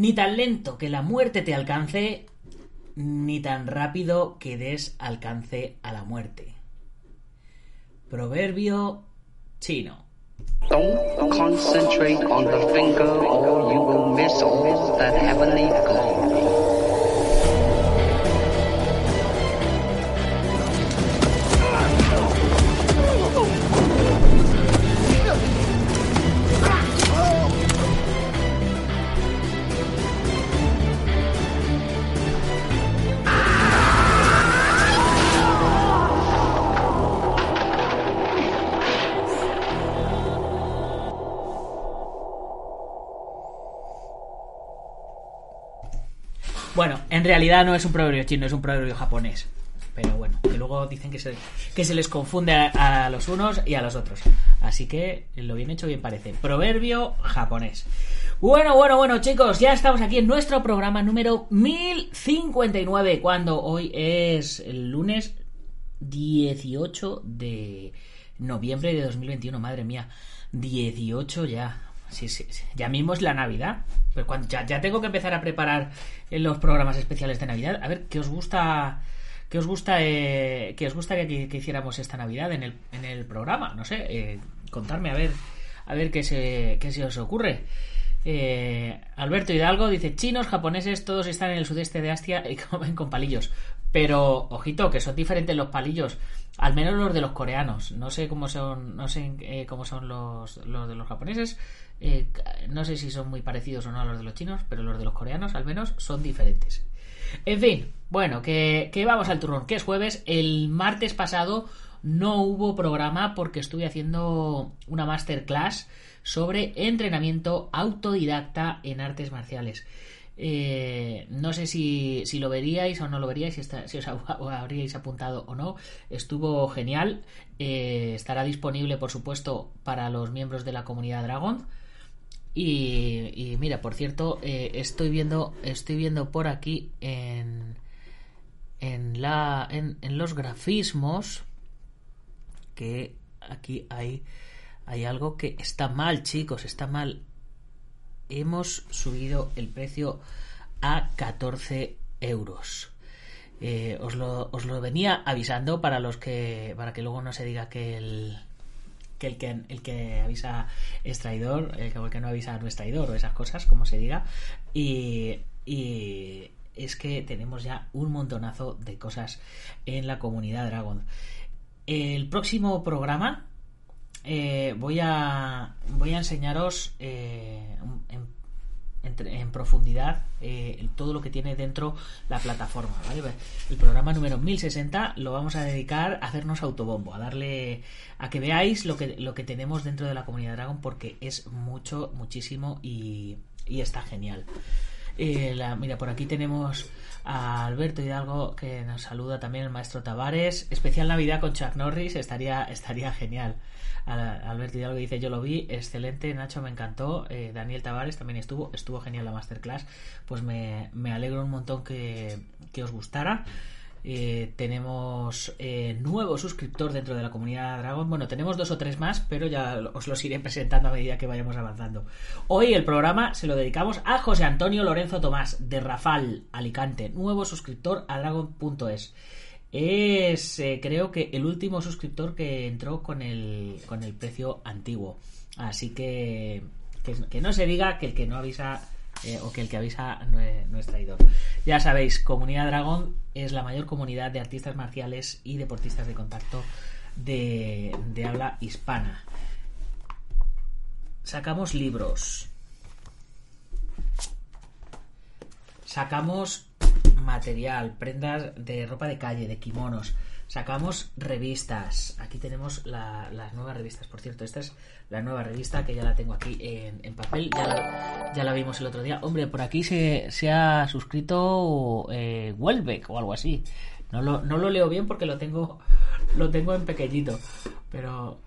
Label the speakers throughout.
Speaker 1: Ni tan lento que la muerte te alcance, ni tan rápido que des alcance a la muerte. Proverbio chino.
Speaker 2: Don't concentrate on the finger or you will miss all that heavenly glory.
Speaker 1: Realidad no es un proverbio chino, es un proverbio japonés. Pero bueno, que luego dicen que se, les confunde a, a los unos y a los otros. Así que lo bien hecho bien parece. Proverbio japonés. Bueno, bueno, bueno, chicos, ya estamos aquí en nuestro programa número 1059, cuando hoy es el lunes 18 de noviembre de 2021. Madre mía, 18 ya. Sí, sí, sí. Ya mismo es la Navidad. Pero cuando, ya, ya tengo que empezar a preparar eh, los programas especiales de Navidad. A ver, ¿qué os gusta? ¿Qué os gusta? Eh, ¿Qué os que, que hiciéramos esta Navidad en el, en el programa? No sé, eh, contarme a ver, a ver qué se, qué se os ocurre. Eh, Alberto Hidalgo dice: chinos, japoneses, todos están en el sudeste de Asia y comen con palillos. Pero, ojito, que son diferentes los palillos. Al menos los de los coreanos. No sé cómo son, no sé eh, cómo son los, los de los japoneses. Eh, no sé si son muy parecidos o no a los de los chinos, pero los de los coreanos al menos son diferentes. En fin, bueno, que, vamos al turrón, que es jueves. El martes pasado no hubo programa porque estuve haciendo una masterclass sobre entrenamiento autodidacta en artes marciales. Eh, no sé si, lo veríais o no lo veríais, si os habríais apuntado o no. Estuvo genial. Eh, estará disponible, por supuesto, para los miembros de la comunidad Dragon. Y, mira, por cierto, eh, estoy viendo, estoy viendo por aquí en, en, la, en, en los grafismos que aquí hay, hay algo que está mal, chicos, está mal. Hemos subido el precio a 14 euros. Eh, os, lo, os, lo, venía avisando para los que para que luego no se diga que el que el que, el que avisa es traidor, el que, el que no avisa no es traidor o esas cosas, como se diga. Y, y es que tenemos ya un montonazo de cosas en la comunidad Dragon. El próximo programa eh, voy a voy a enseñaros eh, en, en, profundidad eh, todo lo que tiene dentro la plataforma ¿vale? el programa número 1060 lo vamos a dedicar a hacernos autobombo a darle a que veáis lo que lo que tenemos dentro de la comunidad Dragon porque es mucho muchísimo y, y está genial eh, mira, por aquí tenemos a Alberto Hidalgo que nos saluda también el maestro Tavares. Especial Navidad con Chuck Norris, estaría, estaría genial. Alberto Hidalgo dice: Yo lo vi, excelente, Nacho, me encantó. Eh, Daniel Tavares también estuvo, estuvo genial la masterclass. Pues me, me alegro un montón que, que os gustara. Eh, tenemos eh, nuevo suscriptor dentro de la comunidad Dragon. Bueno, tenemos dos o tres más, pero ya os los iré presentando a medida que vayamos avanzando. Hoy el programa se lo dedicamos a José Antonio Lorenzo Tomás de Rafal, Alicante, nuevo suscriptor a Dragon.es. Es, eh, creo que, el último suscriptor que entró con el, con el precio antiguo. Así que, que, no se diga que el que no avisa eh, o que el que avisa no es, no es, traidor. Ya sabéis, Comunidad Dragón es la mayor comunidad de artistas marciales y deportistas de contacto de, de habla hispana. Sacamos libros. Sacamos material, prendas de ropa de calle, de kimonos. Sacamos revistas. Aquí tenemos la, las nuevas revistas. Por cierto, esta es la nueva revista que ya la tengo aquí en, papel. Ya la, vimos el otro día. Hombre, por aquí se, se ha suscrito eh, Welbeck o algo así. No lo, no lo leo bien porque lo tengo, lo tengo en pequeñito. Pero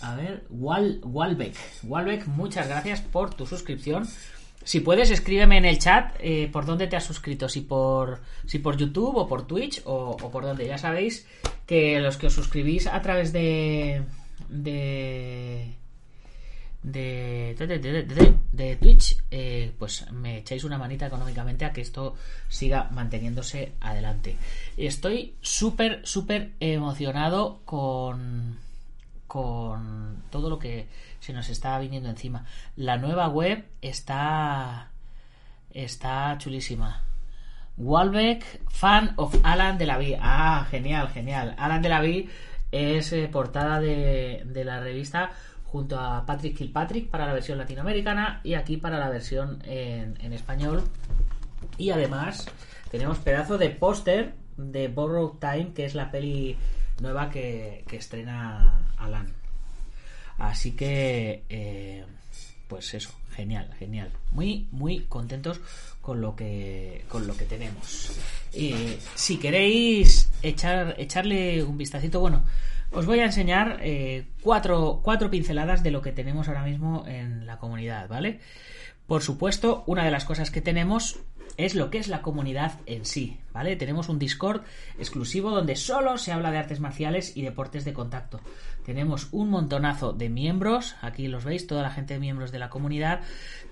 Speaker 1: a ver, Wal, Walbeck. Walbeck, muchas gracias por tu suscripción. Si puedes, escríbeme en el chat eh, por dónde te has suscrito, si por, si por YouTube o por Twitch o, por donde. Ya sabéis que los que os suscribís a través de. de. de, de, de- de- de Twitch, eh, pues me echáis una manita económicamente a que esto siga manteniéndose adelante. Estoy súper, súper emocionado con, con todo lo que se nos está viniendo encima. La nueva web está, está chulísima. Walbeck, fan of Alan de la Vie. Ah, genial, genial. Alan de la Vie es eh, portada de, de la revista junto a Patrick Kilpatrick para la versión latinoamericana y aquí para la versión en, en español. Y además tenemos pedazo de póster de Borrow Time, que es la peli nueva que, que estrena Alan. Así que, eh, pues eso, genial, genial. Muy, muy contentos con lo que, con lo que tenemos. Y si queréis echar, echarle un vistacito, bueno, os voy a enseñar eh, cuatro, cuatro pinceladas de lo que tenemos ahora mismo en la comunidad, ¿vale? Por supuesto, una de las cosas que tenemos es lo que es la comunidad en sí, ¿vale? Tenemos un Discord exclusivo donde solo se habla de artes marciales y deportes de contacto. Tenemos un montonazo de miembros, aquí los veis, toda la gente de miembros de la comunidad.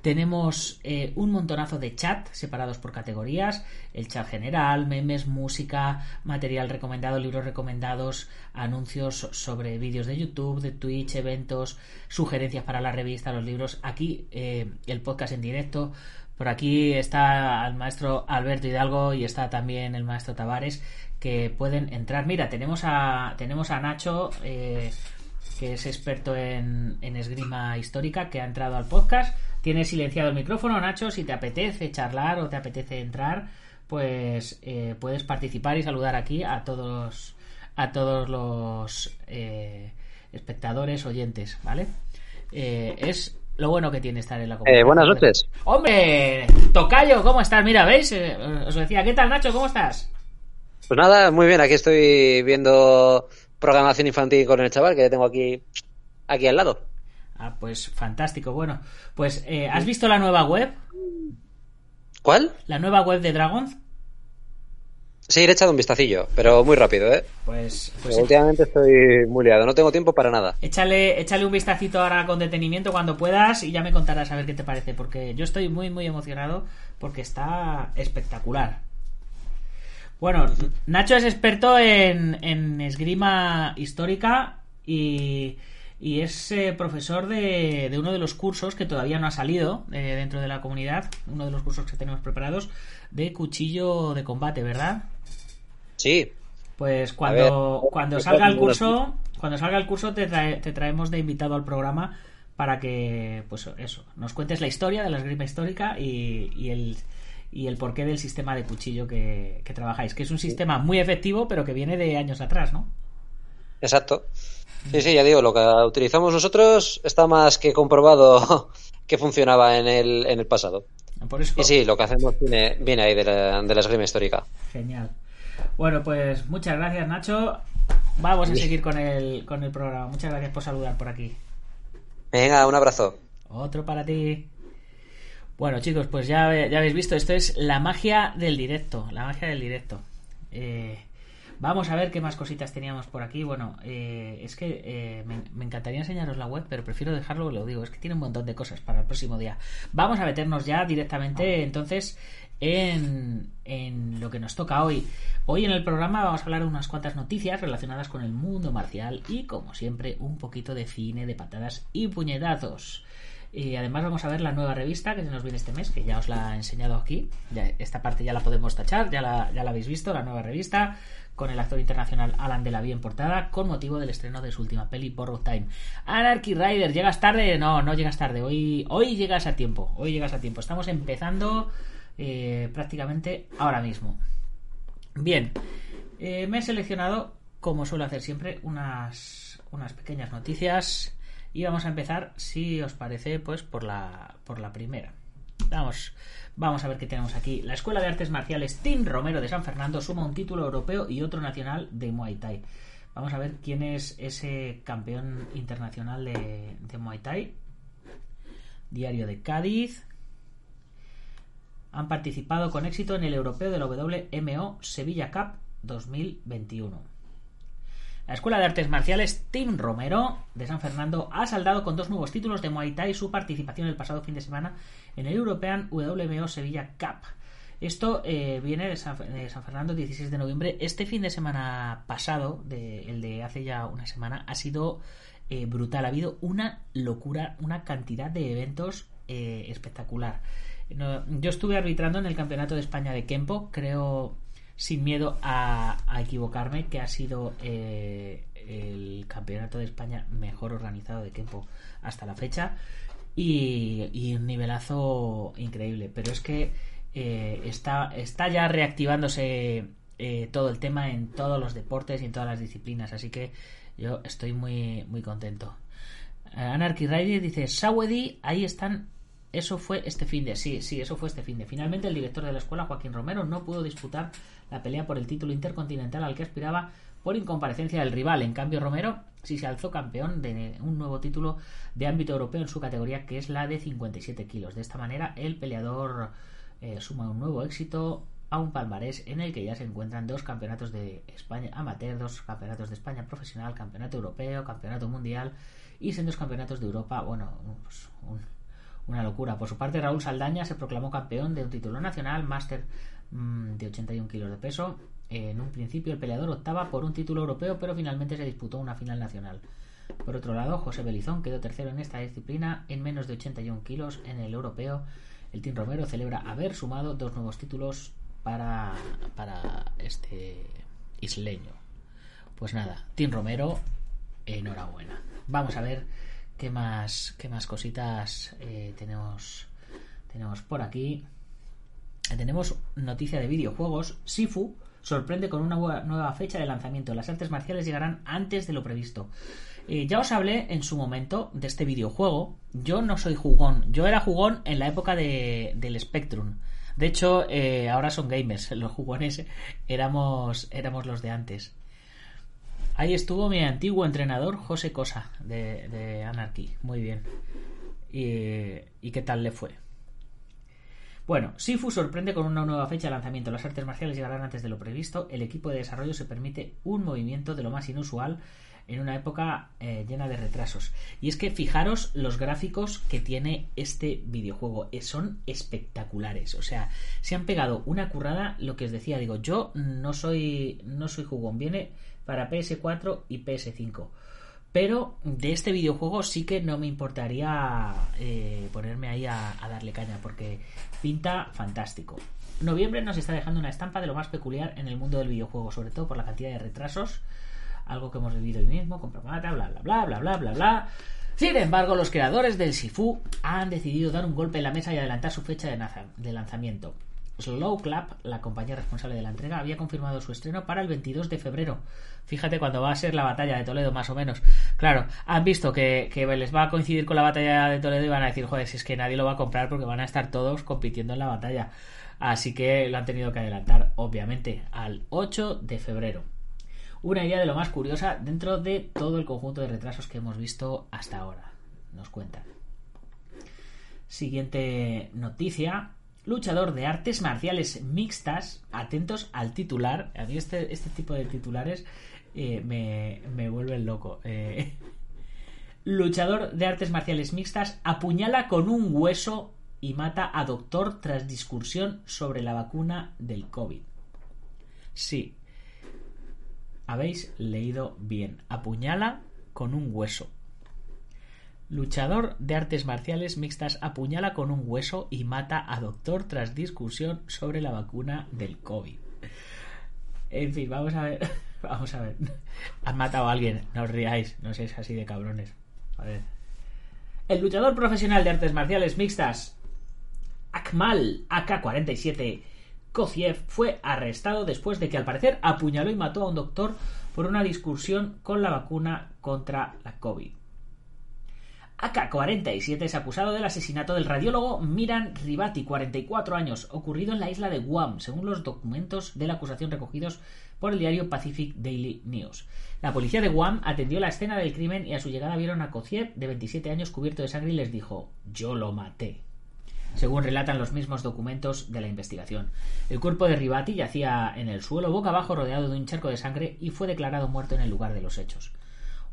Speaker 1: Tenemos eh, un montonazo de chat separados por categorías, el chat general, memes, música, material recomendado, libros recomendados, anuncios sobre vídeos de YouTube, de Twitch, eventos, sugerencias para la revista, los libros. Aquí eh, el podcast en directo. Por aquí está el maestro Alberto Hidalgo y está también el maestro Tavares que pueden entrar. Mira, tenemos a tenemos a Nacho eh, que es experto en, en esgrima histórica que ha entrado al podcast. Tiene silenciado el micrófono, Nacho. Si te apetece charlar o te apetece entrar, pues eh, puedes participar y saludar aquí a todos a todos los eh, espectadores oyentes, ¿vale? Es lo bueno que tiene estar en la comunidad.
Speaker 3: Eh, buenas noches.
Speaker 1: Hombre, Tocayo, ¿cómo estás? Mira, ¿veis? Eh, os decía, ¿qué tal, Nacho? ¿Cómo estás?
Speaker 3: Pues nada, muy bien, aquí estoy viendo programación infantil con el chaval que tengo aquí, aquí al lado.
Speaker 1: Ah, pues fantástico. Bueno, pues eh, ¿has visto la nueva web?
Speaker 3: ¿Cuál?
Speaker 1: La nueva web de Dragons.
Speaker 3: Sí, le he echado un vistacillo, pero muy rápido, ¿eh?
Speaker 1: Pues, pues
Speaker 3: últimamente estoy muy liado, no tengo tiempo para nada.
Speaker 1: échale, échale un vistacito ahora con detenimiento cuando puedas y ya me contarás a ver qué te parece, porque yo estoy muy, muy emocionado porque está espectacular. Bueno, Nacho es experto en, en esgrima histórica y, y es eh, profesor de, de uno de los cursos que todavía no ha salido eh, dentro de la comunidad, uno de los cursos que tenemos preparados de cuchillo de combate, ¿verdad?
Speaker 3: Sí,
Speaker 1: Pues cuando,
Speaker 3: ver,
Speaker 1: cuando salga el curso, cuando salga el curso te, trae- te traemos de invitado al programa para que, pues eso, nos cuentes la historia de la esgrima histórica y, y el y el porqué del sistema de cuchillo que, que trabajáis, que es un sistema muy efectivo, pero que viene de años atrás, ¿no?
Speaker 3: exacto. Sí, sí, ya digo, lo que utilizamos nosotros está más que comprobado que funcionaba en el, en el pasado.
Speaker 1: Por eso,
Speaker 3: Y sí, lo que hacemos viene, viene ahí de la, de la esgrima histórica.
Speaker 1: genial. Bueno, pues muchas gracias, Nacho. Vamos a seguir con el, con el programa. Muchas gracias por saludar por aquí.
Speaker 3: Venga, un abrazo.
Speaker 1: Otro para ti. Bueno, chicos, pues ya, ya habéis visto, esto es la magia del directo. La magia del directo. Eh, vamos a ver qué más cositas teníamos por aquí. Bueno, eh, es que eh, me, me encantaría enseñaros la web, pero prefiero dejarlo, lo digo, es que tiene un montón de cosas para el próximo día. Vamos a meternos ya directamente entonces en, en lo que nos toca hoy. Hoy en el programa vamos a hablar de unas cuantas noticias relacionadas con el mundo marcial y, como siempre, un poquito de cine, de patadas y puñetazos. Y además vamos a ver la nueva revista que se nos viene este mes, que ya os la he enseñado aquí. Esta parte ya la podemos tachar, ya la, ya la habéis visto, la nueva revista, con el actor internacional Alan de la en portada, con motivo del estreno de su última peli, Borrow Time. Anarchy Rider, ¿llegas tarde? No, no llegas tarde. Hoy, hoy llegas a tiempo. Hoy llegas a tiempo. Estamos empezando eh, prácticamente ahora mismo. Bien, eh, me he seleccionado, como suelo hacer siempre, unas, unas pequeñas noticias. Y vamos a empezar, si os parece, pues por la, por la primera. Vamos, vamos a ver qué tenemos aquí. La Escuela de Artes Marciales Tim Romero de San Fernando suma un título europeo y otro nacional de Muay Thai. Vamos a ver quién es ese campeón internacional de, de Muay Thai. Diario de Cádiz. Han participado con éxito en el europeo de la WMO Sevilla Cup 2021. La Escuela de Artes Marciales Team Romero de San Fernando ha saldado con dos nuevos títulos de Muay Thai su participación el pasado fin de semana en el European WMO Sevilla Cup. Esto eh, viene de San, Fernando, 16 de noviembre. Este fin de semana pasado, el de hace ya una semana, ha sido eh, brutal. Ha habido una locura, una cantidad de eventos eh, espectacular. Yo estuve arbitrando en el Campeonato de España de Kempo, creo sin miedo a, equivocarme, que ha sido eh, el Campeonato de España mejor organizado de Kempo hasta la fecha. Y, un nivelazo increíble. Pero es que eh, está, ya reactivándose eh, todo el tema en todos los deportes y en todas las disciplinas. Así que yo estoy muy, muy contento. Anarchy Rider dice, Saudi, ahí están eso fue este fin de sí, sí, eso fue este fin de. Finalmente el director de la escuela, Joaquín Romero, no pudo disputar la pelea por el título intercontinental al que aspiraba por incomparecencia del rival. En cambio, Romero sí se alzó campeón de un nuevo título de ámbito europeo en su categoría, que es la de 57 kilos. De esta manera, el peleador eh, suma un nuevo éxito a un palmarés en el que ya se encuentran dos campeonatos de España amateur, dos campeonatos de España profesional, campeonato europeo, campeonato mundial y en dos campeonatos de Europa. Bueno, pues un, una locura. Por su parte, Raúl Saldaña se proclamó campeón de un título nacional, máster mmm, de 81 kilos de peso. En un principio, el peleador optaba por un título europeo, pero finalmente se disputó una final nacional. Por otro lado, José Belizón quedó tercero en esta disciplina en menos de 81 kilos en el europeo. El Team Romero celebra haber sumado dos nuevos títulos para, para este isleño. Pues nada, Team Romero, enhorabuena. Vamos a ver qué más, qué más cositas eh, tenemos, tenemos por aquí. Tenemos noticia de videojuegos. Sifu sorprende con una nueva fecha de lanzamiento. Las artes marciales llegarán antes de lo previsto. Eh, ya os hablé en su momento de este videojuego. Yo no soy jugón. Yo era jugón en la época de, del Spectrum. De hecho, eh, ahora son gamers. Los jugones éramos, éramos los de antes. Ahí estuvo mi antiguo entrenador José Cosa de, de Anarchy. Muy bien. Y, ¿Y qué tal le fue? Bueno, Sifu sorprende con una nueva fecha de lanzamiento. Las artes marciales llegarán antes de lo previsto. El equipo de desarrollo se permite un movimiento de lo más inusual en una época eh, llena de retrasos. Y es que fijaros los gráficos que tiene este videojuego. Eh, son espectaculares. O sea, se han pegado una currada. Lo que os decía, digo, yo no soy, no soy jugón. Viene para PS4 y PS5. Pero de este videojuego sí que no me importaría eh, ponerme ahí a, darle caña porque pinta fantástico. Noviembre nos está dejando una estampa de lo más peculiar en el mundo del videojuego, sobre todo por la cantidad de retrasos, algo que hemos vivido hoy mismo, con Promata, bla bla bla bla bla bla bla. Sin embargo, los creadores del Sifu han decidido dar un golpe en la mesa y adelantar su fecha de lanzamiento. Slow Clap, la compañía responsable de la entrega, había confirmado su estreno para el 22 de febrero. Fíjate cuando va a ser la batalla de Toledo, más o menos. Claro, han visto que, que, les va a coincidir con la batalla de Toledo y van a decir, joder, si es que nadie lo va a comprar porque van a estar todos compitiendo en la batalla. Así que lo han tenido que adelantar, obviamente, al 8 de febrero. Una idea de lo más curiosa dentro de todo el conjunto de retrasos que hemos visto hasta ahora. Nos cuentan. Siguiente noticia luchador de artes marciales mixtas, atentos al titular, a mí este, este tipo de titulares eh, me, me vuelven loco. Eh, luchador de artes marciales mixtas apuñala con un hueso y mata a doctor tras discusión sobre la vacuna del COVID. Sí, habéis leído bien. Apuñala con un hueso. Luchador de artes marciales mixtas apuñala con un hueso y mata a doctor tras discusión sobre la vacuna del COVID. En fin, vamos a ver. Vamos a ver. Han matado a alguien, no os riáis, no seáis así de cabrones. A ver. El luchador profesional de artes marciales mixtas, Akmal AK-47 Koziev, fue arrestado después de que al parecer apuñaló y mató a un doctor por una discusión con la vacuna contra la COVID. AK-47 es acusado del asesinato del radiólogo Miran Ribati, 44 años, ocurrido en la isla de Guam, según los documentos de la acusación recogidos por el diario Pacific Daily News. La policía de Guam atendió la escena del crimen y a su llegada vieron a Koziev, de 27 años, cubierto de sangre y les dijo: Yo lo maté. según relatan los mismos documentos de la investigación. El cuerpo de Ribati yacía en el suelo boca abajo rodeado de un charco de sangre y fue declarado muerto en el lugar de los hechos.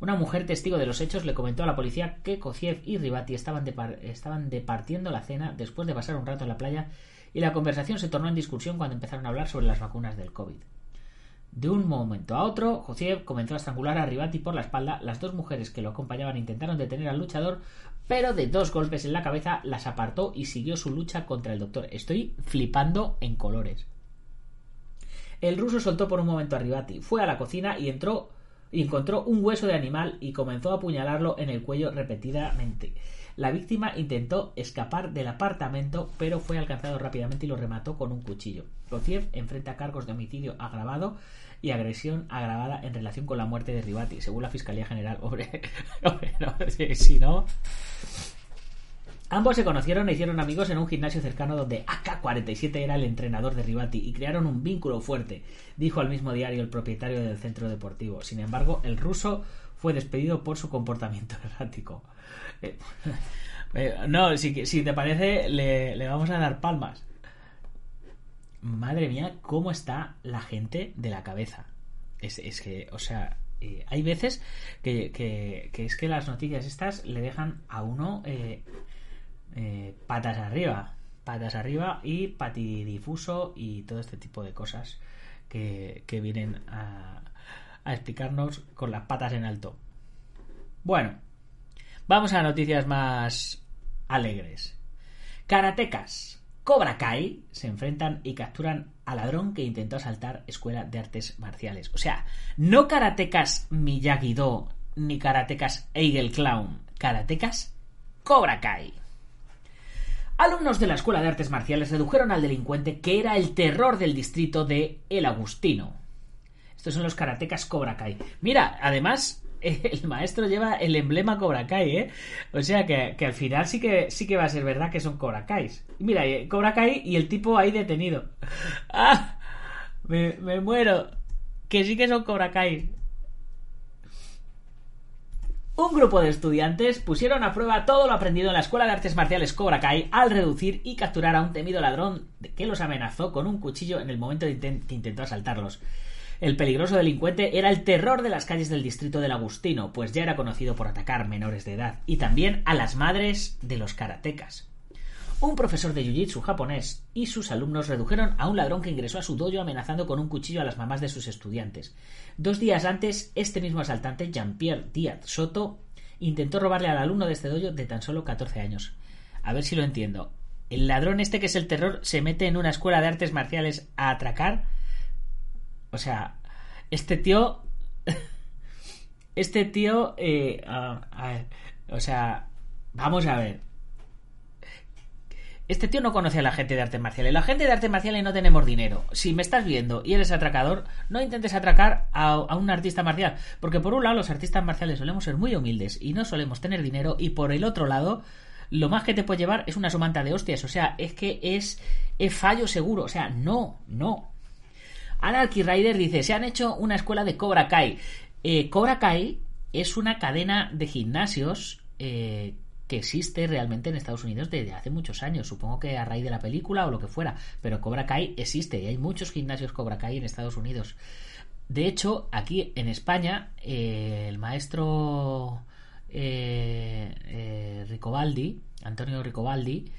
Speaker 1: Una mujer testigo de los hechos le comentó a la policía que Koziev y Ribati estaban, estaban departiendo la cena después de pasar un rato en la playa y la conversación se tornó en discusión cuando empezaron a hablar sobre las vacunas del COVID. De un momento a otro, Josiev comenzó a estrangular a Ribati por la espalda. Las dos mujeres que lo acompañaban intentaron detener al luchador, pero de dos golpes en la cabeza las apartó y siguió su lucha contra el doctor. Estoy flipando en colores. El ruso soltó por un momento a Ribati, fue a la cocina y entró encontró un hueso de animal y comenzó a apuñalarlo en el cuello repetidamente. La víctima intentó escapar del apartamento, pero fue alcanzado rápidamente y lo remató con un cuchillo. Rociev enfrenta cargos de homicidio agravado y agresión agravada en relación con la muerte de Ribati, según la Fiscalía General. Si no. Ambos se conocieron e hicieron amigos en un gimnasio cercano donde AK-47 era el entrenador de Ribati y crearon un vínculo fuerte, dijo al mismo diario el propietario del centro deportivo. Sin embargo, el ruso fue despedido por su comportamiento errático. Eh, eh, no, si, te parece, le, le vamos a dar palmas. Madre mía, cómo está la gente de la cabeza. Es, es que, o sea, eh, hay veces que, que, es que las noticias estas le dejan a uno patas arriba, patas arriba y patidifuso y todo este tipo de cosas que, vienen a, a explicarnos con las patas en alto. Bueno, vamos a noticias más alegres. Karatecas Cobra Kai se enfrentan y capturan al ladrón que intentó asaltar escuela de artes marciales. O sea, no karatecas Miyagi-Do ni karatecas Eagle Clown, karatecas Cobra Kai. Alumnos de la Escuela de Artes Marciales redujeron al delincuente que era el terror del distrito de El Agustino. Estos son los karatecas Cobra Kai. Mira, además, el maestro lleva el emblema Cobra Kai, ¿eh? O sea que, al final sí que, sí que va a ser verdad que son Cobra Kais. Mira, eh, Cobra Kai y el tipo ahí detenido. ¡Ah! Me, me muero. Que sí que son Cobra Kai. Un grupo de estudiantes pusieron a prueba todo lo aprendido en la Escuela de Artes Marciales Cobra Kai al reducir y capturar a un temido ladrón que los amenazó con un cuchillo en el momento de que intentó asaltarlos. El peligroso delincuente era el terror de las calles del distrito del Agustino, pues ya era conocido por atacar menores de edad y también a las madres de los karatecas. Un profesor de jiu-jitsu japonés y sus alumnos redujeron a un ladrón que ingresó a su dojo amenazando con un cuchillo a las mamás de sus estudiantes. Dos días antes, este mismo asaltante, Jean-Pierre Díaz Soto, intentó robarle al alumno de este dojo de tan solo 14 años. A ver si lo entiendo. ¿El ladrón este que es el terror se mete en una escuela de artes marciales a atracar? O sea, este tío... este tío... Eh, o sea, vamos a ver este tío no conoce a la gente de artes marciales. La gente de artes marciales no tenemos dinero. Si me estás viendo y eres atracador, no intentes atracar a, un artista marcial. Porque por un lado, los artistas marciales solemos ser muy humildes y no solemos tener dinero. Y por el otro lado, lo más que te puede llevar es una somanta de hostias. O sea, es que es, fallo seguro. O sea, no, no. Anarchy Rider dice: Se han hecho una escuela de Cobra Kai. Eh, Cobra Kai es una cadena de gimnasios eh, que existe realmente en Estados Unidos desde hace muchos años. Supongo que a raíz de la película o lo que fuera. Pero Cobra Kai existe y hay muchos gimnasios Cobra Kai en Estados Unidos. De hecho, aquí en España, eh, el maestro eh, eh, Ricobaldi, Antonio Ricobaldi,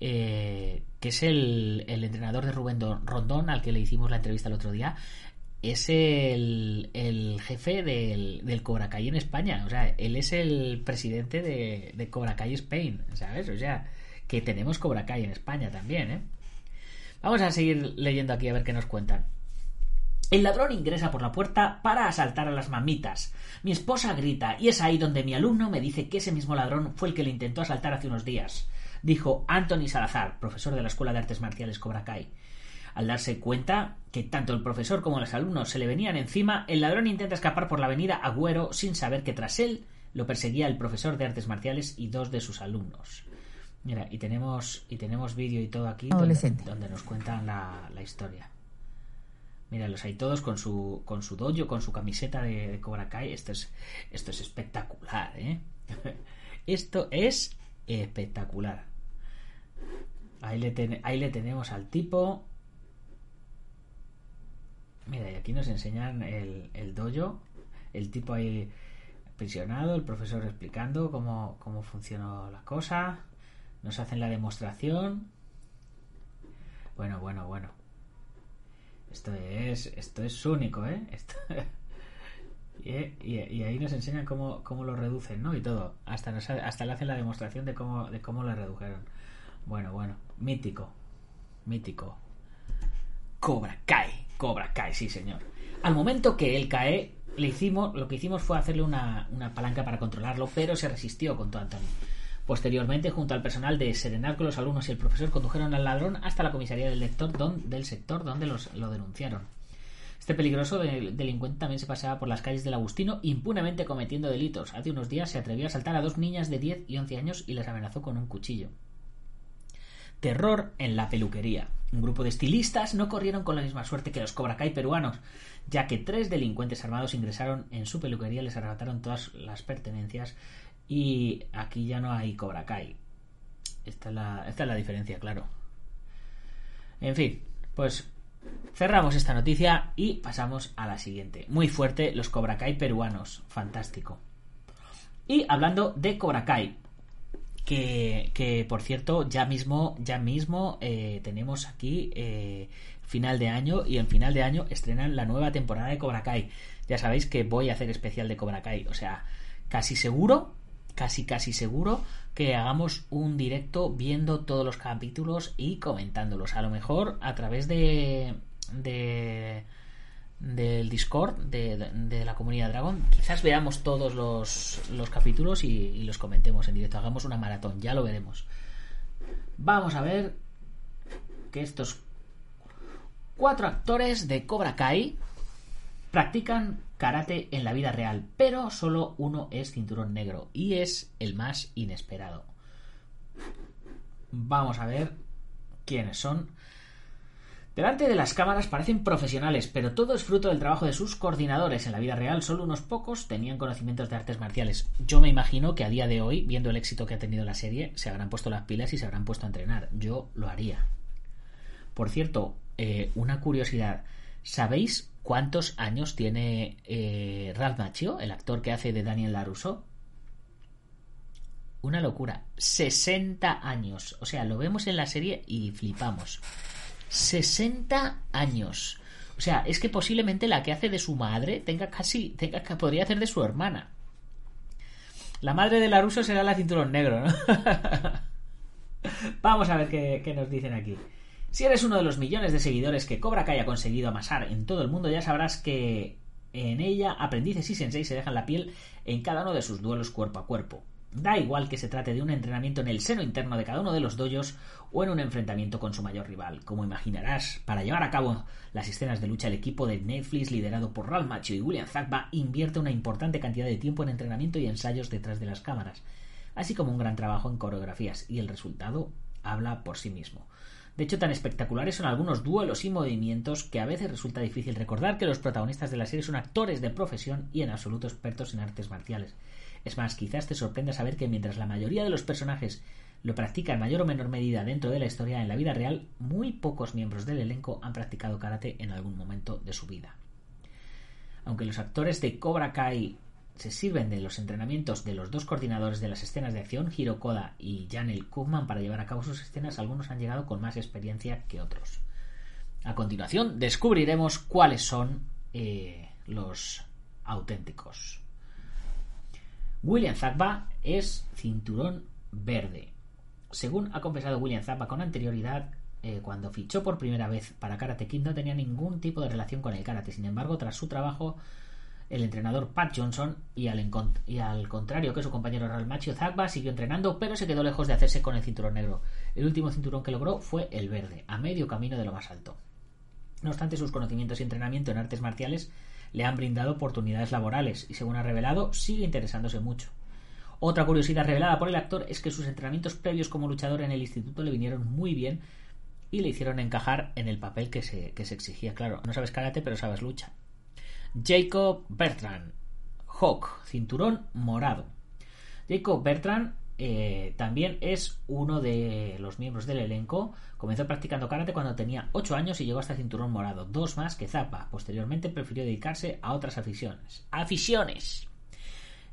Speaker 1: que es el, entrenador de Rubén Rondón, al que le hicimos la entrevista el otro día, es el, jefe del, del, Cobra Kai en España. O sea, él es el presidente de, de Cobra Kai Spain, ¿sabes? O sea, que tenemos Cobra Kai en España también, ¿eh? Vamos a seguir leyendo aquí a ver qué nos cuentan. El ladrón ingresa por la puerta para asaltar a las mamitas. Mi esposa grita y es ahí donde mi alumno me dice que ese mismo ladrón fue el que le intentó asaltar hace unos días, dijo Anthony Salazar, profesor de la Escuela de Artes Marciales Cobra Kai. Al darse cuenta que tanto el profesor como los alumnos se le venían encima, el ladrón intenta escapar por la avenida Agüero sin saber que tras él lo perseguía el profesor de artes marciales y dos de sus alumnos. Mira, y tenemos, y tenemos vídeo y todo aquí donde, nos cuentan la, historia. Mira, los hay todos con su, con su dojo, con su camiseta de, de Cobra Kai. Esto es, esto es espectacular, ¿eh? esto es espectacular. Ahí le, ten- ahí le tenemos al tipo. Mira, y aquí nos enseñan el, el dojo. El tipo ahí prisionado, el profesor explicando cómo, cómo funcionó la cosa. Nos hacen la demostración. Bueno, bueno, bueno. Esto es, esto es único, ¿eh? Y, ahí nos enseñan cómo, cómo lo reducen, ¿no? Y todo. Hasta, hasta le hacen la demostración de cómo, de cómo lo redujeron. Bueno, bueno. Mítico. Mítico. Cobra Kai. Cobra Kai, sí, señor. Al momento que él cae, le hicimos, lo que hicimos fue hacerle una, una palanca para controlarlo, pero se resistió con todo Antonio. Posteriormente, junto al personal de Serenarco, los alumnos y el profesor condujeron al ladrón hasta la comisaría del, don- del sector donde los, lo denunciaron. Este peligroso de- delincuente también se paseaba por las calles del Agustino impunemente cometiendo delitos. Hace unos días se atrevió a asaltar a dos niñas de 10 y 11 años y les amenazó con un cuchillo. Terror en la peluquería. Un grupo de estilistas no corrieron con la misma suerte que los Cobra Kai peruanos, ya que tres delincuentes armados ingresaron en su peluquería, les arrebataron todas las pertenencias y aquí ya no hay Cobra Kai. Esta es la, diferencia, claro. En fin, pues cerramos esta noticia y pasamos a la siguiente. Muy fuerte los Cobra Kai peruanos. Fantástico. Y hablando de Cobra Kai, que, que, por cierto ya mismo ya mismo eh, tenemos aquí eh, final de año y en final de año estrenan la nueva temporada de Cobra Kai. Ya sabéis que voy a hacer especial de Cobra Kai o sea casi seguro casi casi seguro que hagamos un directo viendo todos los capítulos y comentándolos a lo mejor a través de de del Discord de, de- la comunidad Dragon. Quizás veamos todos los, los capítulos y, y los comentemos en directo. Hagamos una maratón, ya lo veremos. Vamos a ver que estos cuatro actores de Cobra Kai practican karate en la vida real, pero solo uno es cinturón negro y es el más inesperado. Vamos a ver quiénes son. Delante de las cámaras parecen profesionales, pero todo es fruto del trabajo de sus coordinadores. En la vida real, solo unos pocos tenían conocimientos de artes marciales. Yo me imagino que a día de hoy, viendo el éxito que ha tenido la serie, se habrán puesto las pilas y se habrán puesto a entrenar. Yo lo haría. Por cierto, eh, una curiosidad. ¿Sabéis cuántos años tiene eh, Ralph el actor que hace de Daniel LaRusso? Una locura. 60 años. O sea, lo vemos en la serie y flipamos. 60 años. O sea, es que posiblemente la que hace de su madre tenga casi, tenga, podría hacer de su hermana. La madre de Laruso será la cinturón negro, ¿no? Vamos a ver qué, nos dicen aquí. Si eres uno de los millones de seguidores que Cobra Kai ha conseguido amasar en todo el mundo, ya sabrás que en ella aprendices y sensei se dejan la piel en cada uno de sus duelos cuerpo a cuerpo. Da igual que se trate de un entrenamiento en el seno interno de cada uno de los doyos o en un enfrentamiento con su mayor rival. Como imaginarás, para llevar a cabo las escenas de lucha, el equipo de Netflix, liderado por Ralph Macchio y William Zabka, invierte una importante cantidad de tiempo en entrenamiento y ensayos detrás de las cámaras, así como un gran trabajo en coreografías, y el resultado habla por sí mismo. De hecho, tan espectaculares son algunos duelos y movimientos que a veces resulta difícil recordar que los protagonistas de la serie son actores de profesión y en absoluto expertos en artes marciales. Es más, quizás te sorprenda saber que mientras la mayoría de los personajes lo practica en mayor o menor medida dentro de la historia, en la vida real, muy pocos miembros del elenco han practicado karate en algún momento de su vida. Aunque los actores de Cobra Kai se sirven de los entrenamientos de los dos coordinadores de las escenas de acción, Hiro Koda y Janel Kugman, para llevar a cabo sus escenas, algunos han llegado con más experiencia que otros. A continuación, descubriremos cuáles son eh, los auténticos. William Zabka es cinturón verde. Según ha confesado William Zappa con anterioridad, eh, cuando fichó por primera vez para Karate Kid no tenía ningún tipo de relación con el karate. Sin embargo, tras su trabajo, el entrenador Pat Johnson, y al, y al contrario que su compañero Ralph Macchio, Zappa siguió entrenando, pero se quedó lejos de hacerse con el cinturón negro. El último cinturón que logró fue el verde, a medio camino de lo más alto. No obstante, sus conocimientos y entrenamiento en artes marciales le han brindado oportunidades laborales y, según ha revelado, sigue interesándose mucho. Otra curiosidad revelada por el actor es que sus entrenamientos previos como luchador en el instituto le vinieron muy bien y le hicieron encajar en el papel que se, que se exigía. Claro, no sabes karate, pero sabes lucha. Jacob Bertrand, Hawk, cinturón morado. Jacob Bertrand eh, también es uno de los miembros del elenco. Comenzó practicando karate cuando tenía 8 años y llegó hasta cinturón morado, dos más que Zappa. Posteriormente prefirió dedicarse a otras aficiones. ¡Aficiones!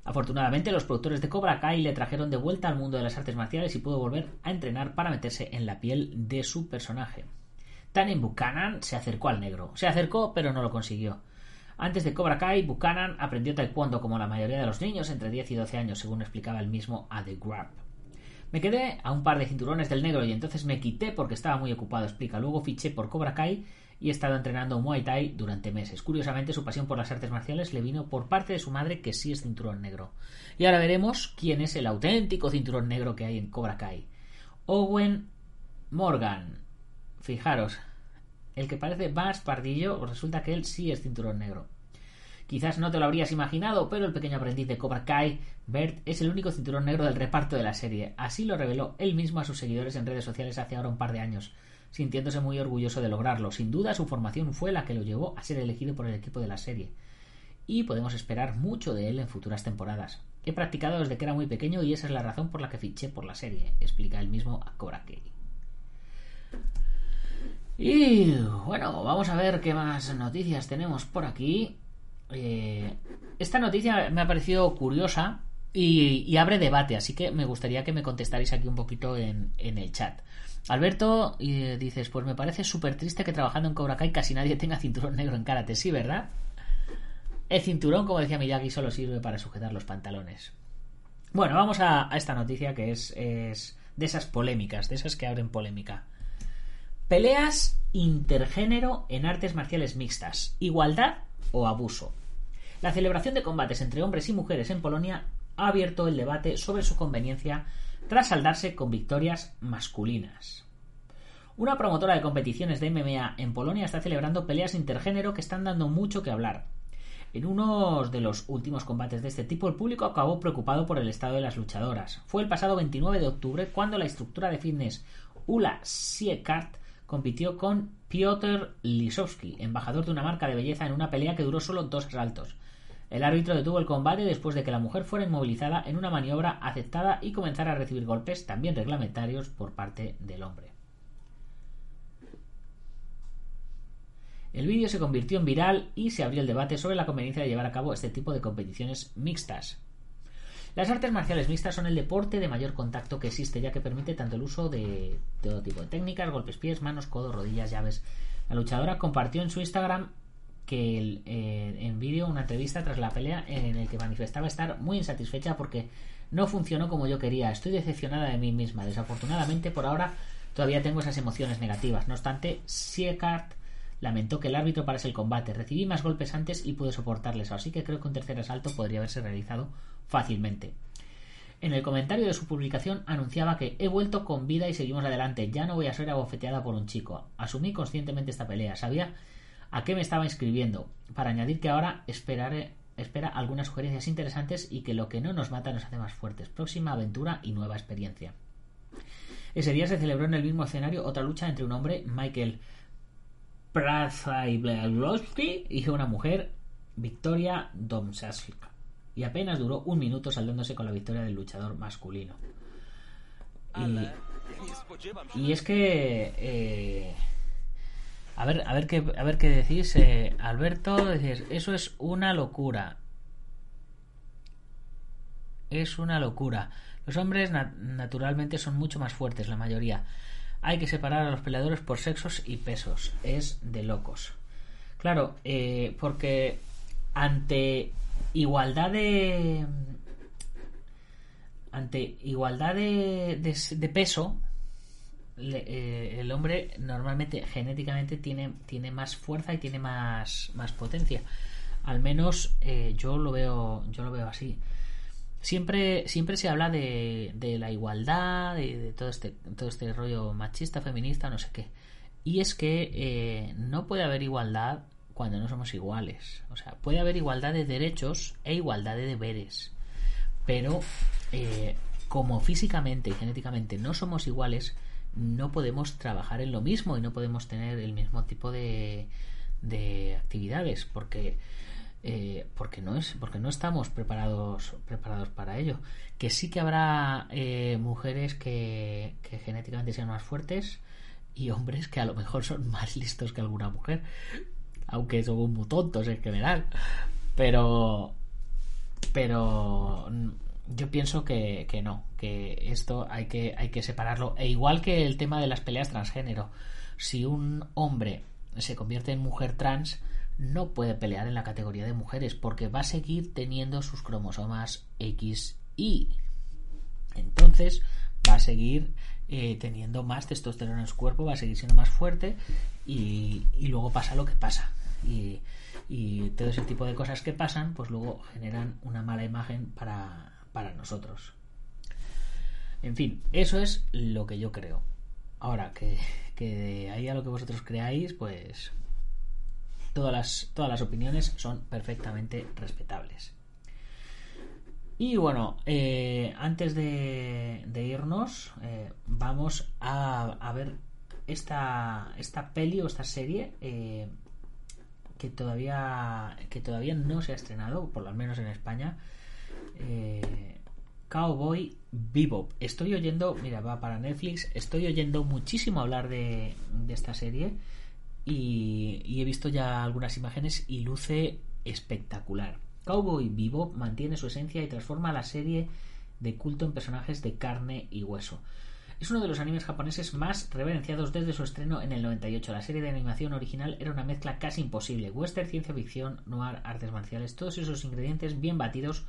Speaker 1: Afortunadamente, los productores de Cobra Kai le trajeron de vuelta al mundo de las artes marciales y pudo volver a entrenar para meterse en la piel de su personaje. Tannen Buchanan se acercó al negro. Se acercó, pero no lo consiguió. Antes de Cobra Kai, Buchanan aprendió taekwondo como la mayoría de los niños entre 10 y 12 años, según explicaba el mismo a The Grab. Me quedé a un par de cinturones del negro y entonces me quité porque estaba muy ocupado, explica. Luego fiché por Cobra Kai y he estado entrenando Muay Thai durante meses. Curiosamente, su pasión por las artes marciales le vino por parte de su madre, que sí es cinturón negro. Y ahora veremos quién es el auténtico cinturón negro que hay en Cobra Kai. Owen Morgan. Fijaros, el que parece más pardillo, resulta que él sí es cinturón negro. Quizás no te lo habrías imaginado, pero el pequeño aprendiz de Cobra Kai, Bert, es el único cinturón negro del reparto de la serie. Así lo reveló él mismo a sus seguidores en redes sociales hace ahora un par de años sintiéndose muy orgulloso de lograrlo. Sin duda, su formación fue la que lo llevó a ser elegido por el equipo de la serie. Y podemos esperar mucho de él en futuras temporadas. He practicado desde que era muy pequeño y esa es la razón por la que fiché por la serie, explica él mismo a Cobra Kai. Y bueno, vamos a ver qué más noticias tenemos por aquí. Eh, esta noticia me ha parecido curiosa y, abre debate, así que me gustaría que me contestarais aquí un poquito en, en el chat. Alberto, y dices, pues me parece súper triste que trabajando en Cobra Kai casi nadie tenga cinturón negro en karate, sí, ¿verdad? El cinturón, como decía Miyagi, solo sirve para sujetar los pantalones. Bueno, vamos a, esta noticia que es, es de esas polémicas, de esas que abren polémica. Peleas intergénero en artes marciales mixtas. Igualdad o abuso. La celebración de combates entre hombres y mujeres en Polonia ha abierto el debate sobre su conveniencia tras saldarse con victorias masculinas. Una promotora de competiciones de MMA en Polonia está celebrando peleas intergénero que están dando mucho que hablar. En uno de los últimos combates de este tipo, el público acabó preocupado por el estado de las luchadoras. Fue el pasado 29 de octubre cuando la instructora de fitness Ula Siekart compitió con Piotr Lisowski, embajador de una marca de belleza, en una pelea que duró solo dos asaltos. El árbitro detuvo el combate después de que la mujer fuera inmovilizada en una maniobra aceptada y comenzara a recibir golpes también reglamentarios por parte del hombre. El vídeo se convirtió en viral y se abrió el debate sobre la conveniencia de llevar a cabo este tipo de competiciones mixtas. Las artes marciales mixtas son el deporte de mayor contacto que existe, ya que permite tanto el uso de todo tipo de técnicas, golpes pies, manos, codos, rodillas, llaves. La luchadora compartió en su Instagram que eh, en vídeo una entrevista tras la pelea en el que manifestaba estar muy insatisfecha porque no funcionó como yo quería. Estoy decepcionada de mí misma. Desafortunadamente, por ahora todavía tengo esas emociones negativas. No obstante, Siekart lamentó que el árbitro parase el combate. Recibí más golpes antes y pude soportarles, así que creo que un tercer asalto podría haberse realizado fácilmente. En el comentario de su publicación anunciaba que he vuelto con vida y seguimos adelante. Ya no voy a ser abofeteada por un chico. Asumí conscientemente esta pelea. Sabía a qué me estaba inscribiendo, para añadir que ahora esperaré, espera algunas sugerencias interesantes y que lo que no nos mata nos hace más fuertes. Próxima aventura y nueva experiencia. Ese día se celebró en el mismo escenario otra lucha entre un hombre, Michael Prazaiblarovsky, y una mujer, Victoria Domsask. Y apenas duró un minuto saldándose con la victoria del luchador masculino. Y, es que eh, a ver, a ver qué, a ver qué decís, eh, Alberto. Decís, eso es una locura. Es una locura. Los hombres naturalmente son mucho más fuertes, la mayoría. Hay que separar a los peleadores por sexos y pesos. Es de locos. Claro, eh, porque ante igualdad de. Ante igualdad de, de peso, eh, el hombre normalmente genéticamente tiene, tiene más fuerza y tiene más, más potencia. Al menos eh, yo lo veo, yo lo veo así. Siempre, siempre se habla de, de la igualdad, de, todo este, todo este rollo machista, feminista, no sé qué. Y es que eh, no puede haber igualdad cuando no somos iguales. O sea, puede haber igualdad de derechos e igualdad de deberes. Pero como físicamente y genéticamente no somos iguales, no podemos trabajar en lo mismo y no podemos tener el mismo tipo de, de actividades porque eh, porque no es porque no estamos preparados preparados para ello que sí que habrá eh, mujeres que, que genéticamente sean más fuertes y hombres que a lo mejor son más listos que alguna mujer aunque somos muy tontos en general. Pero pero mm, yo pienso que, que no que esto hay que hay que separarlo. E igual que el tema de las peleas transgénero. Si un hombre se convierte en mujer trans no puede pelear en la categoría de mujeres porque va a seguir teniendo sus cromosomas X y. Entonces va a seguir eh, teniendo más testosterona en su cuerpo, va a seguir siendo más fuerte y luego pasa lo que pasa. Y, todo ese tipo de cosas que pasan, pues luego generan una mala imagen para, para nosotros. En fin, eso es lo que yo creo. Ahora, que, que de ahí a lo que vosotros creáis, pues todas las, todas las opiniones son perfectamente respetables. Y bueno, eh, antes de, de irnos, eh, vamos a, a, ver esta, esta peli o esta serie eh, que, todavía, que todavía no se ha estrenado, por lo menos en España. Cowboy Bebop. Estoy oyendo, mira, va para Netflix, estoy oyendo muchísimo hablar de, de esta serie y, y he visto ya algunas imágenes y luce espectacular. Cowboy Vivo mantiene su esencia y transforma la serie de culto en personajes de carne y hueso. Es uno de los animes japoneses más reverenciados desde su estreno en el 98. La serie de animación original era una mezcla casi imposible. Western, ciencia ficción, noir, artes marciales, todos esos ingredientes bien batidos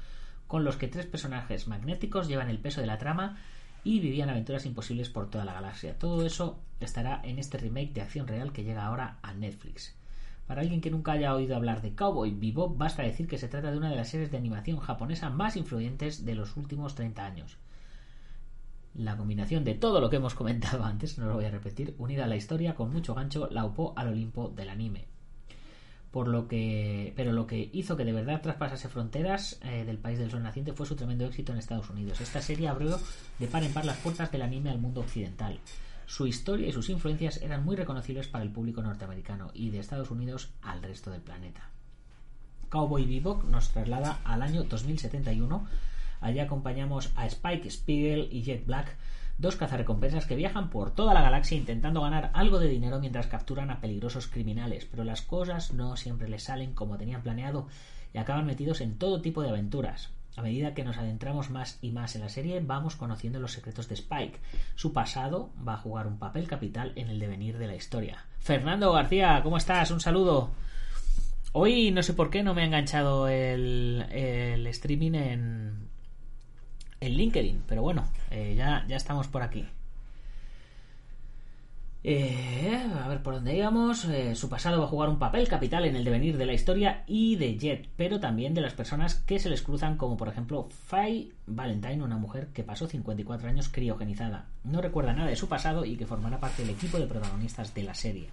Speaker 1: con los que tres personajes magnéticos llevan el peso de la trama y vivían aventuras imposibles por toda la galaxia. Todo eso estará en este remake de acción real que llega ahora a Netflix. Para alguien que nunca haya oído hablar de Cowboy Bebop, basta decir que se trata de una de las series de animación japonesa más influyentes de los últimos 30 años. La combinación de todo lo que hemos comentado antes, no lo voy a repetir, unida a la historia con mucho gancho, la upó al Olimpo del anime por lo que pero lo que hizo que de verdad traspasase fronteras eh, del país del sol naciente fue su tremendo éxito en Estados Unidos. Esta serie abrió de par en par las puertas del anime al mundo occidental. Su historia y sus influencias eran muy reconocibles para el público norteamericano y de Estados Unidos al resto del planeta. Cowboy Bebop nos traslada al año 2071. Allí acompañamos a Spike Spiegel y Jet Black dos cazarrecompensas que viajan por toda la galaxia intentando ganar algo de dinero mientras capturan a peligrosos criminales, pero las cosas no siempre les salen como tenían planeado y acaban metidos en todo tipo de aventuras. A medida que nos adentramos más y más en la serie, vamos conociendo los secretos de Spike. Su pasado va a jugar un papel capital en el devenir de la historia. Fernando García, ¿cómo estás? Un saludo. Hoy no sé por qué no me ha enganchado el, el streaming en, en LinkedIn. Pero bueno, eh, ya, ya estamos por aquí. Eh, a ver por dónde íbamos. Eh, su pasado va a jugar un papel capital en el devenir de la historia y de Jet, pero también de las personas que se les cruzan, como por ejemplo Faye Valentine, una mujer que pasó 54 años criogenizada. No recuerda nada de su pasado y que formará parte del equipo de protagonistas de la serie.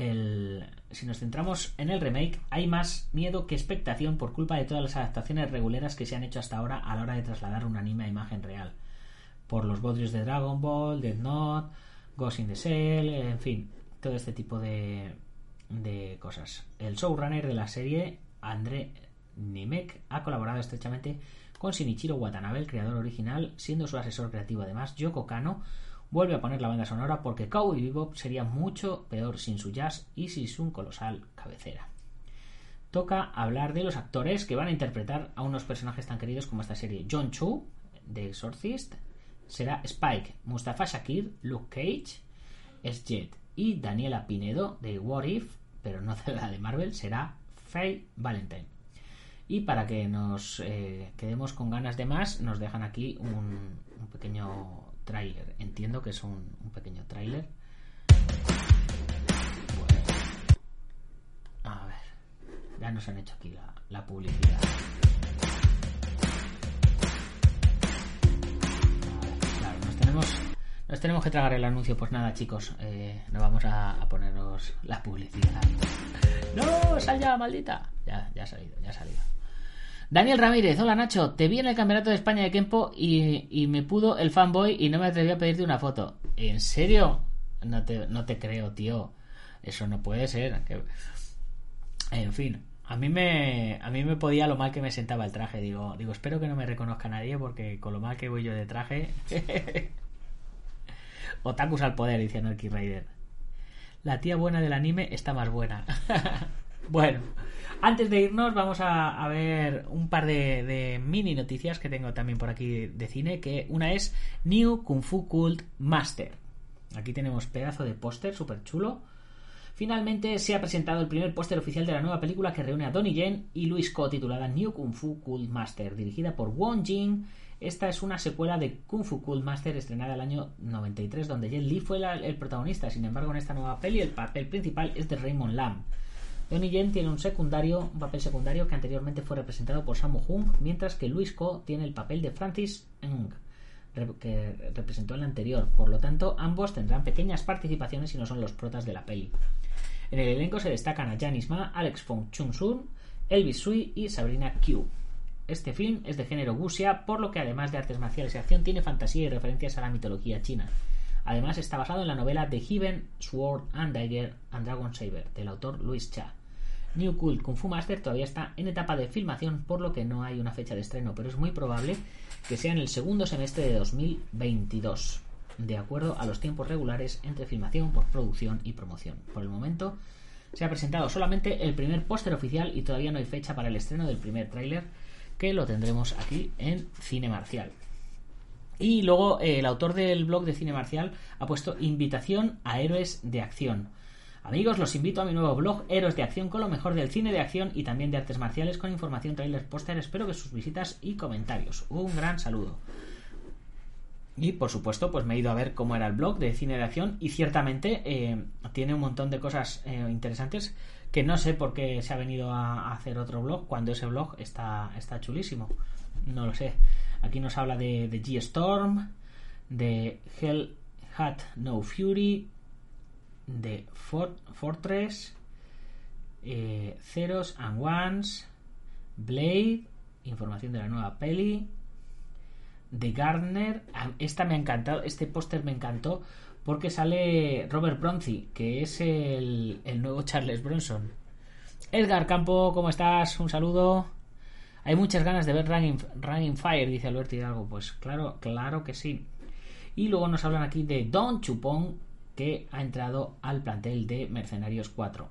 Speaker 1: El, si nos centramos en el remake, hay más miedo que expectación por culpa de todas las adaptaciones regulares que se han hecho hasta ahora a la hora de trasladar un anime a imagen real. Por los bodrios de Dragon Ball, Death Note, Ghost in the Shell, en fin, todo este tipo de, de cosas. El showrunner de la serie, André Nimek, ha colaborado estrechamente con Shinichiro Watanabe, el creador original, siendo su asesor creativo además Yoko Kano, vuelve a poner la banda sonora porque Cowboy Bebop sería mucho peor sin su jazz y sin su colosal cabecera. Toca hablar de los actores que van a interpretar a unos personajes tan queridos como esta serie. John Chu, de Exorcist, será Spike, Mustafa Shakir, Luke Cage, es Jet y Daniela Pinedo, de What If, pero no de la de Marvel, será Faye Valentine. Y para que nos eh, quedemos con ganas de más, nos dejan aquí un, un pequeño tráiler. Entiendo que es un, pequeño tráiler. A ver. Ya nos han hecho aquí la, publicidad. Nos tenemos, nos tenemos que tragar el anuncio. Pues nada, chicos, eh, no vamos a, a, ponernos la publicidad. ¡No! ¡Sal ya, maldita! Ya, ya ha salido, ya ha salido. Daniel Ramírez, hola Nacho, te vi en el Campeonato de España de Kempo y, y, me pudo el fanboy y no me atreví a pedirte una foto. ¿En serio? No te, no te creo, tío. Eso no puede ser. En fin, a mí me a mí me podía lo mal que me sentaba el traje. Digo, digo, espero que no me reconozca nadie porque con lo mal que voy yo de traje. Otakus al poder, dice Anarchy Rider. La tía buena del anime está más buena. bueno, antes de irnos vamos a, ver un par de, mini noticias que tengo también por aquí de cine, que una es New Kung Fu Cult Master. Aquí tenemos pedazo de póster súper chulo. Finalmente se ha presentado el primer póster oficial de la nueva película que reúne a Donnie Yen y Luis Ko titulada New Kung Fu Cult Master, dirigida por Wong Jing. Esta es una secuela de Kung Fu Cult Master estrenada el año 93 donde Jet Li fue el protagonista. Sin embargo, en esta nueva peli el papel principal es de Raymond Lam. Donnie Yen tiene un secundario, un papel secundario que anteriormente fue representado por Sammo Hung, mientras que Luis Ko tiene el papel de Francis Ng que representó el anterior. Por lo tanto, ambos tendrán pequeñas participaciones y no son los protas de la peli. En el elenco se destacan a Janis Ma, Alex Fong Chung Sun, Elvis Sui y Sabrina Q. Este film es de género wuxia, por lo que además de artes marciales y acción tiene fantasía y referencias a la mitología china. Además está basado en la novela The Heaven, Sword and Dagger and Dragon Saber del autor Louis Cha. New Cult Kung Fu Master todavía está en etapa de filmación, por lo que no hay una fecha de estreno, pero es muy probable que sea en el segundo semestre de 2022, de acuerdo a los tiempos regulares entre filmación, postproducción y promoción. Por el momento se ha presentado solamente el primer póster oficial y todavía no hay fecha para el estreno del primer tráiler, que lo tendremos aquí en Cine Marcial. Y luego el autor del blog de Cine Marcial ha puesto invitación a héroes de acción. Amigos, los invito a mi nuevo blog Héroes de Acción con lo mejor del cine de acción y también de artes marciales con información, trailers, póster. Espero que sus visitas y comentarios. Un gran saludo. Y por supuesto, pues me he ido a ver cómo era el blog de cine de acción y ciertamente eh, tiene un montón de cosas eh, interesantes que no sé por qué se ha venido a hacer otro blog cuando ese blog está, está chulísimo. No lo sé. Aquí nos habla de, de G-Storm, de Hell Hat No Fury, de Fort Fortress, eh, Zeros and Ones, Blade, información de la nueva peli, The Gardner. Esta me ha encantado, este póster me encantó porque sale Robert Bronzi, que es el, el nuevo Charles Bronson. Edgar Campo, ¿cómo estás? Un saludo. Hay muchas ganas de ver Running, Running Fire, dice Alberto Hidalgo. Pues claro, claro que sí. Y luego nos hablan aquí de Don Chupón, que ha entrado al plantel de Mercenarios 4.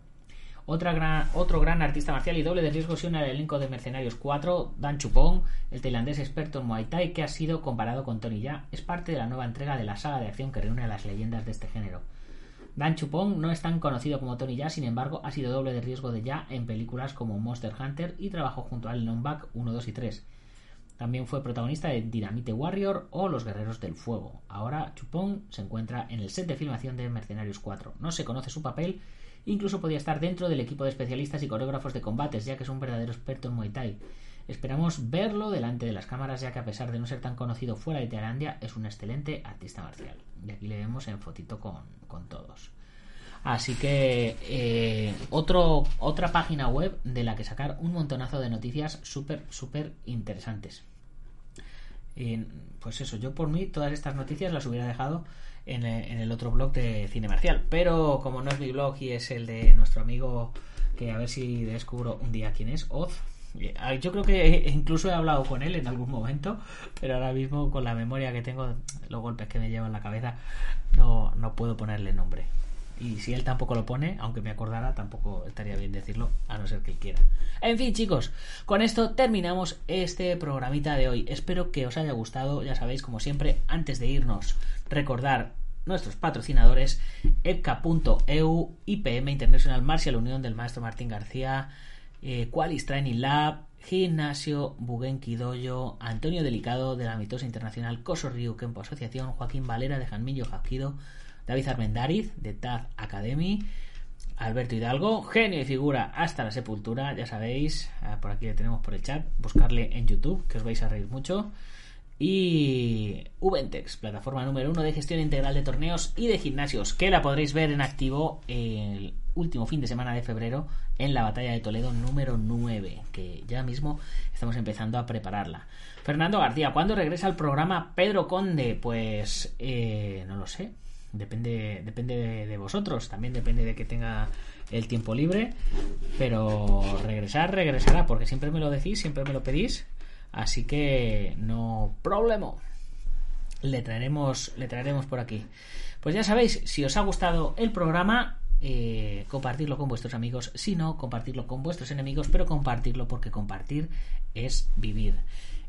Speaker 1: Otra gran, otro gran artista marcial y doble de riesgo se une al elenco de Mercenarios 4, Dan Chupong, el tailandés experto en Muay Thai que ha sido comparado con Tony Ya, es parte de la nueva entrega de la saga de acción que reúne a las leyendas de este género. Dan Chupong no es tan conocido como Tony Ya, sin embargo, ha sido doble de riesgo de Ya en películas como Monster Hunter y trabajó junto a Back 1, 2 y 3. También fue protagonista de Dynamite Warrior o Los Guerreros del Fuego. Ahora Chupong se encuentra en el set de filmación de Mercenarios 4. No se conoce su papel, incluso podía estar dentro del equipo de especialistas y coreógrafos de combates, ya que es un verdadero experto en Muay Thai. Esperamos verlo delante de las cámaras, ya que a pesar de no ser tan conocido fuera de Tailandia, es un excelente artista marcial. Y aquí le vemos en fotito con, con todos. Así que eh, otro, otra página web de la que sacar un montonazo de noticias súper, súper interesantes. Y, pues eso, yo por mí todas estas noticias las hubiera dejado en, en, el otro blog de Cine Marcial. Pero como no es mi blog y es el de nuestro amigo, que a ver si descubro un día quién es, Oz. Yo creo que incluso he hablado con él en algún momento, pero ahora mismo con la memoria que tengo, los golpes que me llevan la cabeza, no, no puedo ponerle nombre. Y si él tampoco lo pone, aunque me acordara, tampoco estaría bien decirlo, a no ser que quiera. En fin, chicos, con esto terminamos este programita de hoy. Espero que os haya gustado. Ya sabéis, como siempre, antes de irnos, recordar nuestros patrocinadores, epca.eu, IPM International Martial Unión del maestro Martín García, eh, Qualis Training Lab, Gimnasio Bugenki Doyo, Antonio Delicado de la Mitosa Internacional, Coso Ryu Kempo Asociación, Joaquín Valera de Janmillo Jaquido, David Armendariz de Taz Academy, Alberto Hidalgo, genio y figura hasta la sepultura, ya sabéis, ah, por aquí le tenemos por el chat, buscarle en YouTube, que os vais a reír mucho. Y Ubentex, plataforma número uno de gestión integral de torneos y de gimnasios, que la podréis ver en activo el último fin de semana de febrero en la batalla de Toledo número 9, que ya mismo estamos empezando a prepararla. Fernando García, ¿cuándo regresa al programa Pedro Conde? Pues eh, no lo sé, depende depende de, vosotros también depende de que tenga el tiempo libre, pero regresar, regresará, porque siempre me lo decís, siempre me lo pedís, así que no problema. Le traeremos, le traeremos por aquí. Pues ya sabéis, si os ha gustado el programa, eh, compartirlo con vuestros amigos, si no, compartirlo con vuestros enemigos, pero compartirlo porque compartir es vivir.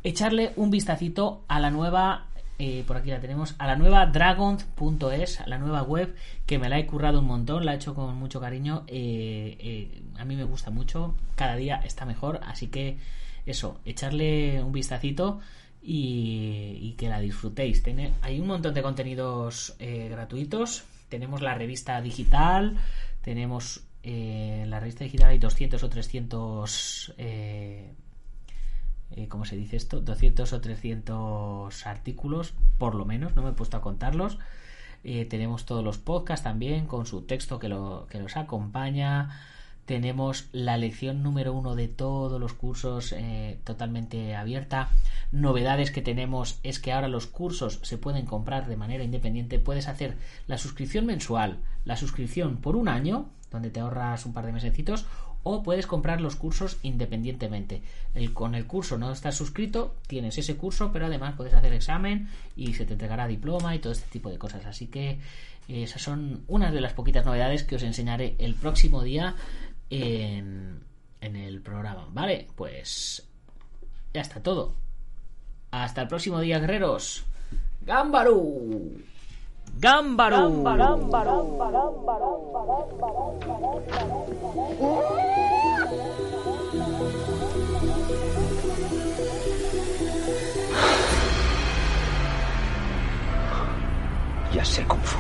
Speaker 1: Echarle un vistacito a la nueva, eh, por aquí la tenemos, a la nueva dragon.es, la nueva web, que me la he currado un montón, la he hecho con mucho cariño, eh, a mí me gusta mucho, cada día está mejor, así que eso, echarle un vistacito. Y, que la disfrutéis. Tiene, hay un montón de contenidos gratuitos tenemos la revista digital, tenemos eh, la revista digital hay 200 o 300 eh, eh, ¿cómo se dice esto? 200 o 300 artículos, por lo menos, no me he puesto a contarlos. tenemos todos los podcasts también con su texto que, lo, que los acompaña. Tenemos la lección número uno de todos los cursos totalmente abierta. Novedades que tenemos es que ahora los cursos se pueden comprar de manera independiente. Puedes hacer la suscripción mensual, la suscripción por un año, donde te ahorras un par de mesecitos, o puedes comprar los cursos independientemente. El, con el curso no estás suscrito, tienes ese curso, pero además puedes hacer examen y se te entregará diploma y todo este tipo de cosas. Así que eh, esas son unas de las poquitas novedades que os enseñaré el próximo día en, en el programa. Vale, pues ya está todo. Hasta el próximo día, guerreros. ¡Gámbaru! ¡Gámbaru!
Speaker 4: Ya sé Kung Fu.